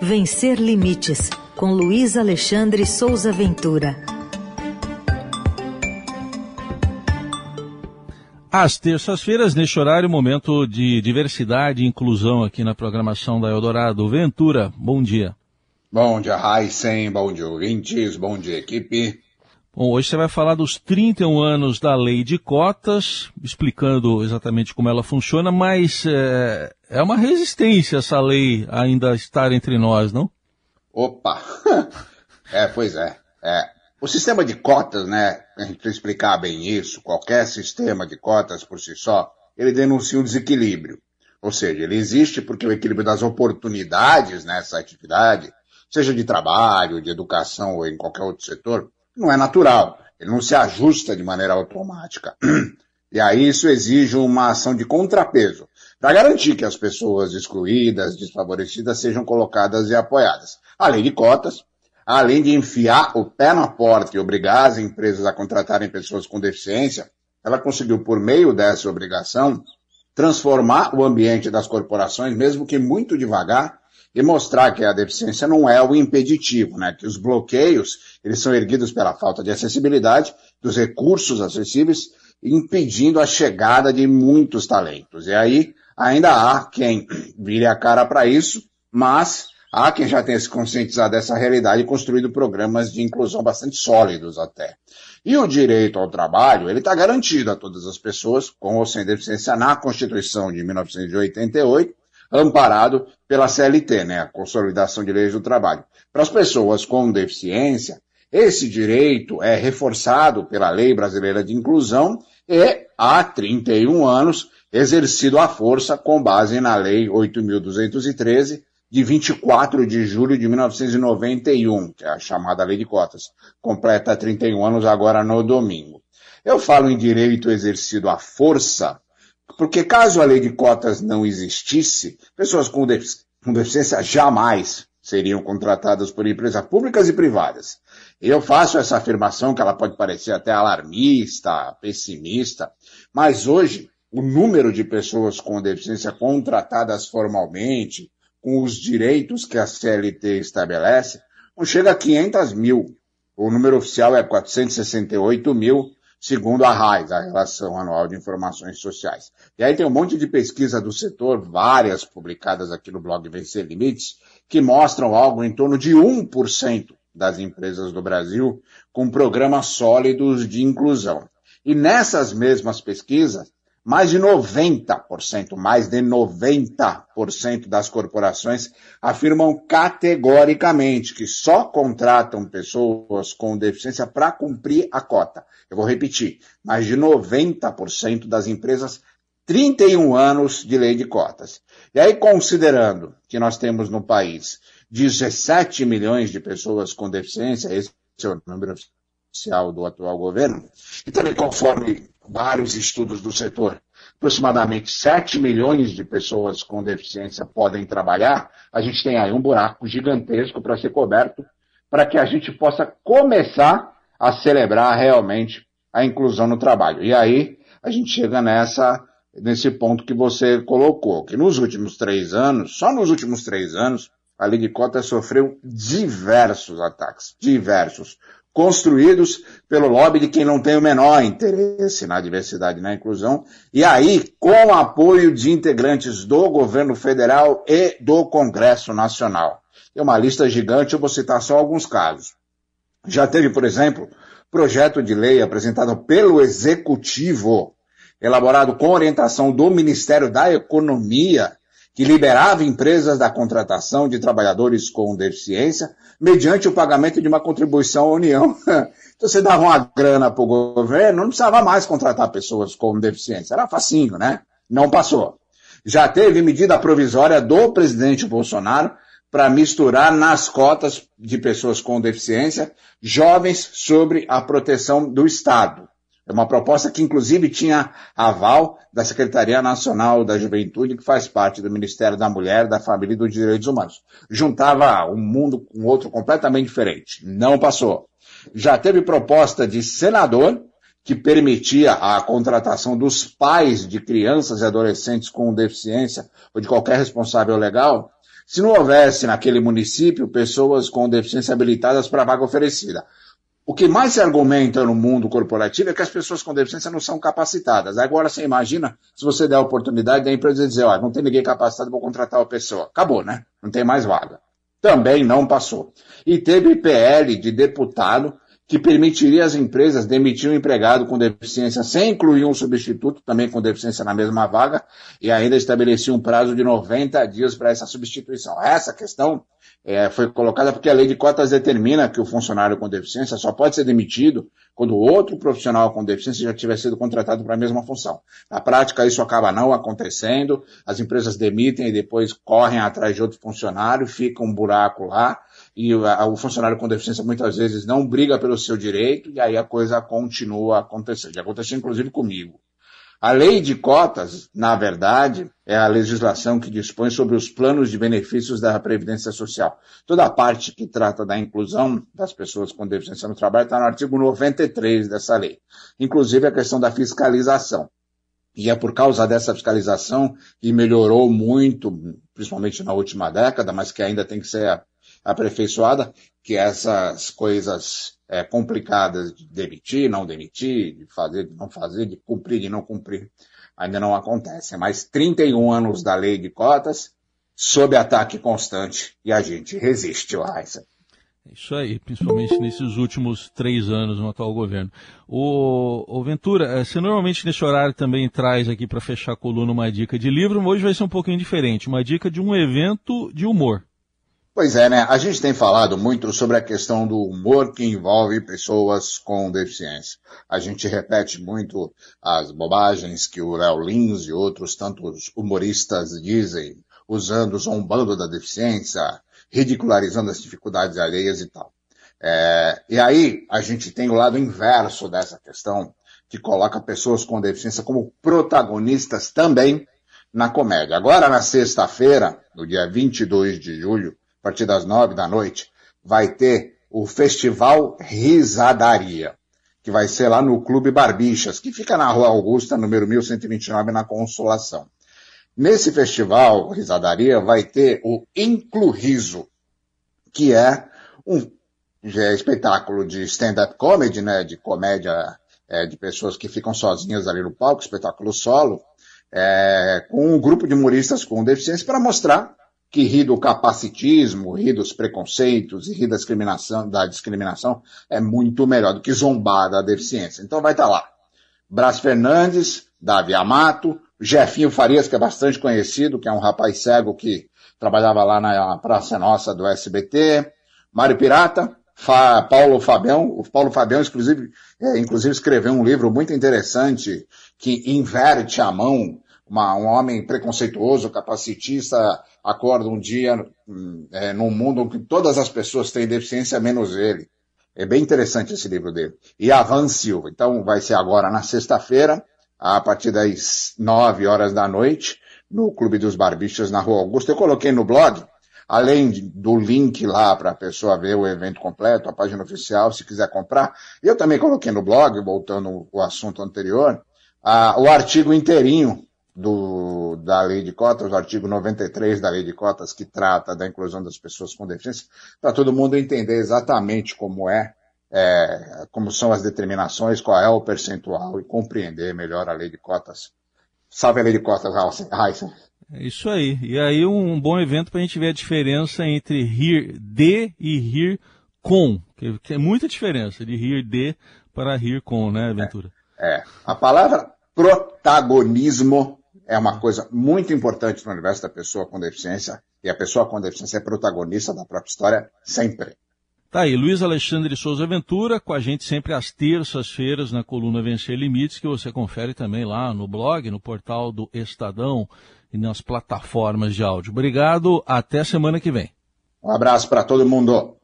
Vencer Limites, com Luiz Alexandre Souza Ventura. Às terças-feiras, neste horário, momento de diversidade e inclusão aqui na programação da Eldorado. Ventura, bom dia. Bom dia, Heisen, bom dia, ouvintes, bom dia, equipe. Bom, hoje você vai falar dos 31 anos da lei de cotas, explicando exatamente como ela funciona, mas é, é uma resistência essa lei ainda estar entre nós, não? Opa! é, pois é. é. O sistema de cotas, né, a gente precisa explicar bem isso, qualquer sistema de cotas por si só, ele denuncia um desequilíbrio. Ou seja, ele existe porque o equilíbrio das oportunidades nessa atividade, seja de trabalho, de educação ou em qualquer outro setor, não é natural. Ele não se ajusta de maneira automática. E aí isso exige uma ação de contrapeso para garantir que as pessoas excluídas, desfavorecidas sejam colocadas e apoiadas. Além de cotas, além de enfiar o pé na porta e obrigar as empresas a contratarem pessoas com deficiência, ela conseguiu, por meio dessa obrigação, transformar o ambiente das corporações, mesmo que muito devagar, e mostrar que a deficiência não é o impeditivo, né? Que os bloqueios, eles são erguidos pela falta de acessibilidade, dos recursos acessíveis, impedindo a chegada de muitos talentos. E aí, ainda há quem vire a cara para isso, mas há quem já tenha se conscientizado dessa realidade e construído programas de inclusão bastante sólidos até. E o direito ao trabalho, ele está garantido a todas as pessoas, com ou sem deficiência, na Constituição de 1988, amparado pela CLT, né, a Consolidação de Leis do Trabalho. Para as pessoas com deficiência, esse direito é reforçado pela Lei Brasileira de Inclusão e, há 31 anos, exercido à força com base na Lei 8.213, de 24 de julho de 1991, que é a chamada Lei de Cotas. Completa 31 anos agora no domingo. Eu falo em direito exercido à força porque caso a lei de cotas não existisse, pessoas com, com deficiência jamais seriam contratadas por empresas públicas e privadas. Eu faço essa afirmação que ela pode parecer até alarmista, pessimista, mas hoje o número de pessoas com deficiência contratadas formalmente, com os direitos que a CLT estabelece, não chega a 500 mil. O número oficial é 468 mil, segundo a RAIS, a Relação Anual de Informações Sociais. E aí tem um monte de pesquisa do setor, várias publicadas aqui no blog Vencer Limites, que mostram algo em torno de 1% das empresas do Brasil com programas sólidos de inclusão. E nessas mesmas pesquisas, mais de 90%, mais de 90% das corporações afirmam categoricamente que só contratam pessoas com deficiência para cumprir a cota. Eu vou repetir, mais de 90% das empresas 31 anos de lei de cotas. E aí, considerando que nós temos no país 17 milhões de pessoas com deficiência, esse é o número oficial do atual governo, e também conforme vários estudos do setor, aproximadamente 7 milhões de pessoas com deficiência podem trabalhar, a gente tem aí um buraco gigantesco para ser coberto, para que a gente possa começar a celebrar realmente a inclusão no trabalho. E aí a gente chega nessa, nesse ponto que você colocou, que nos últimos três anos, só nos últimos três anos, a Lei de Cotas sofreu diversos ataques, diversos construídos pelo lobby de quem não tem o menor interesse na diversidade e na inclusão, e aí com apoio de integrantes do governo federal e do Congresso Nacional. É uma lista gigante, eu vou citar só alguns casos. Já teve, por exemplo, projeto de lei apresentado pelo Executivo, elaborado com orientação do Ministério da Economia, que liberava empresas da contratação de trabalhadores com deficiência mediante o pagamento de uma contribuição à União. Então você dava uma grana para o governo, não precisava mais contratar pessoas com deficiência. Era facinho, né? Não passou. Já teve medida provisória do presidente Bolsonaro para misturar nas cotas de pessoas com deficiência jovens sobre a proteção do Estado. É uma proposta que, inclusive, tinha aval da Secretaria Nacional da Juventude, que faz parte do Ministério da Mulher, da Família e dos Direitos Humanos. Juntava um mundo com outro completamente diferente. Não passou. Já teve proposta de senador, que permitia a contratação dos pais de crianças e adolescentes com deficiência ou de qualquer responsável legal se não houvesse naquele município pessoas com deficiência habilitadas para a vaga oferecida. O que mais se argumenta no mundo corporativo é que as pessoas com deficiência não são capacitadas. Agora você imagina se você der a oportunidade da empresa dizer, ó, não tem ninguém capacitado, vou contratar a pessoa. Acabou, né? Não tem mais vaga. Também não passou. E teve PL de deputado que permitiria às empresas demitir um empregado com deficiência sem incluir um substituto também com deficiência na mesma vaga e ainda estabelecia um prazo de 90 dias para essa substituição. Essa questão é, foi colocada porque a lei de cotas determina que o funcionário com deficiência só pode ser demitido quando outro profissional com deficiência já tiver sido contratado para a mesma função. Na prática, isso acaba não acontecendo, as empresas demitem e depois correm atrás de outro funcionário, fica um buraco lá, e o funcionário com deficiência muitas vezes não briga pelo seu direito e aí a coisa continua acontecendo. Já aconteceu inclusive comigo. A lei de cotas, na verdade, é a legislação que dispõe sobre os planos de benefícios da Previdência Social. Toda a parte que trata da inclusão das pessoas com deficiência no trabalho está no artigo 93 dessa lei. Inclusive a questão da fiscalização. E é por causa dessa fiscalização que melhorou muito, principalmente na última década, mas que ainda tem que ser aperfeiçoada, que essas coisas é, complicadas de demitir, não demitir, de fazer, de não fazer, de cumprir, de não cumprir, ainda não acontecem. Mais 31 anos da lei de cotas, sob ataque constante, e a gente resiste, Raíssa. É isso aí, principalmente nesses últimos três anos no atual governo. O, o, Ventura, eh, você normalmente nesse horário também traz aqui para fechar a coluna uma dica de livro, hoje vai ser um pouquinho diferente, uma dica de um evento de humor. Pois é, né? A gente tem falado muito sobre a questão do humor que envolve pessoas com deficiência. A gente repete muito as bobagens que o Léo Lins e outros tantos humoristas dizem, usando, zombando da deficiência, ridicularizando as dificuldades alheias e tal. É, e aí a gente tem o lado inverso dessa questão, que coloca pessoas com deficiência como protagonistas também na comédia. Agora, na sexta-feira, no dia 22 de julho, a partir das nove da noite, vai ter o Festival Risadaria, que vai ser lá no Clube Barbichas, que fica na Rua Augusta, número 1129, na Consolação. Nesse festival Risadaria vai ter o Incluriso, que é um é espetáculo de stand-up comedy, né, de comédia é, de pessoas que ficam sozinhas ali no palco, espetáculo solo, é, com um grupo de humoristas com deficiência para mostrar que ri do capacitismo, ri dos preconceitos e ri da discriminação, da discriminação é muito melhor do que zombar da deficiência. Então vai estar tá lá. Brás Fernandes, Davi Amato, Jefinho Farias, que é bastante conhecido, que é um rapaz cego que trabalhava lá na Praça Nossa do SBT, Mário Pirata, Fa, Paulo Fabião, o Paulo Fabião, inclusive, é, inclusive escreveu um livro muito interessante que inverte a mão uma, um homem preconceituoso, capacitista, acorda um dia hum, é, num mundo em que todas as pessoas têm deficiência, menos ele. É bem interessante esse livro dele. E Avan Silva. Então vai ser agora na sexta-feira, a partir das nove horas da noite, no Clube dos Barbichas, na Rua Augusta. Eu coloquei no blog, além do link lá para a pessoa ver o evento completo, a página oficial, se quiser comprar. Eu também coloquei no blog, voltando ao assunto anterior, a, o artigo inteirinho do, da lei de cotas, o artigo 93 da lei de cotas, que trata da inclusão das pessoas com deficiência, para todo mundo entender exatamente como é, é, como são as determinações, qual é o percentual e compreender melhor a lei de cotas. Salve a lei de cotas, Heisen. É isso aí. E aí um bom evento para a gente ver a diferença entre rir de e rir com, que, é muita diferença de rir de para rir com, né, Ventura? É. é. A palavra protagonismo é uma coisa muito importante no universo da pessoa com deficiência, e a pessoa com deficiência é protagonista da própria história sempre. Tá aí, Luiz Alexandre Souza Ventura, com a gente sempre às terças-feiras na coluna Vencer Limites, que você confere também lá no blog, no portal do Estadão e nas plataformas de áudio. Obrigado, até semana que vem. Um abraço para todo mundo.